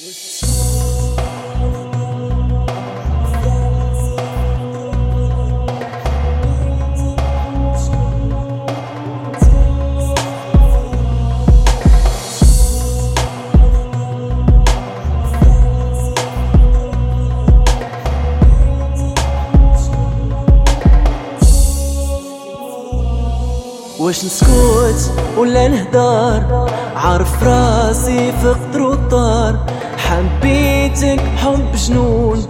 واش نسكت ولا نهدر؟ عارف راسي في قطر حبيتك حب جنون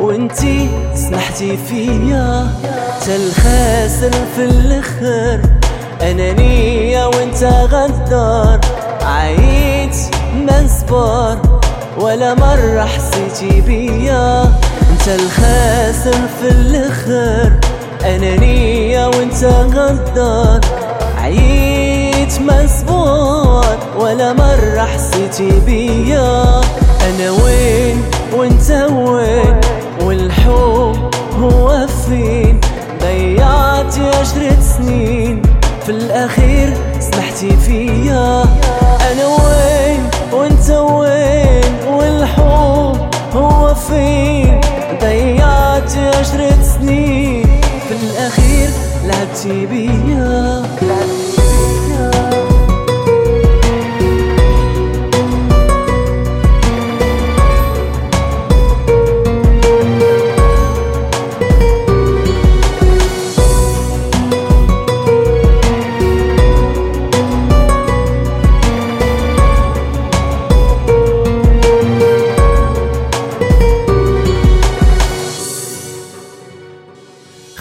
وانتي سمحتي فيا. تا الخاسر في الآخر أنانية وانت غدار. عييت ما نصبر ولا مرة حسيتي بيا. انت الخاسر في الآخر أنانية وانت غدار. عييت مسبوط ولا مرة حسيتي بيا. أنا وين وأنت وين؟ والحب هو فين؟ ضيعت عشرة سنين في الأخير سمحتي فيا. أنا وين وأنت وين؟ والحب هو فين؟ ضيعت عشرة سنين في الأخير لعبتي بيا.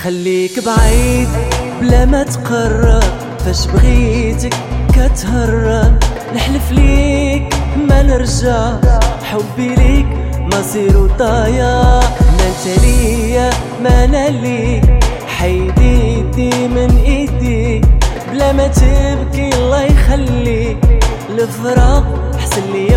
خليك بعيد بلا ما تقرب. فاش بغيتك كتهرب. نحلف ليك ما نرجع. حبي ليك مصير وطايا. ما انت ليا ما أنا ليك. حيديتي من ايدي. بلا ما تبكي الله يخليك. الفراق حسن ليا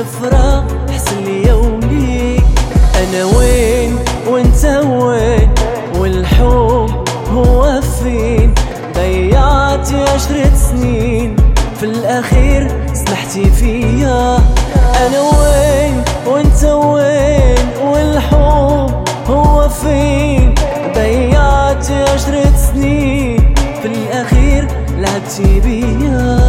الفراق حسن ليا وليك أنا وين وأنت وين؟ والحب هو فين؟ ضيعت عشرة سنين. في الأخير سمحتي فيا. أنا وين وأنت وين؟ والحب هو فين؟ ضيعت عشرة سنين. في الأخير لعبتي بيا.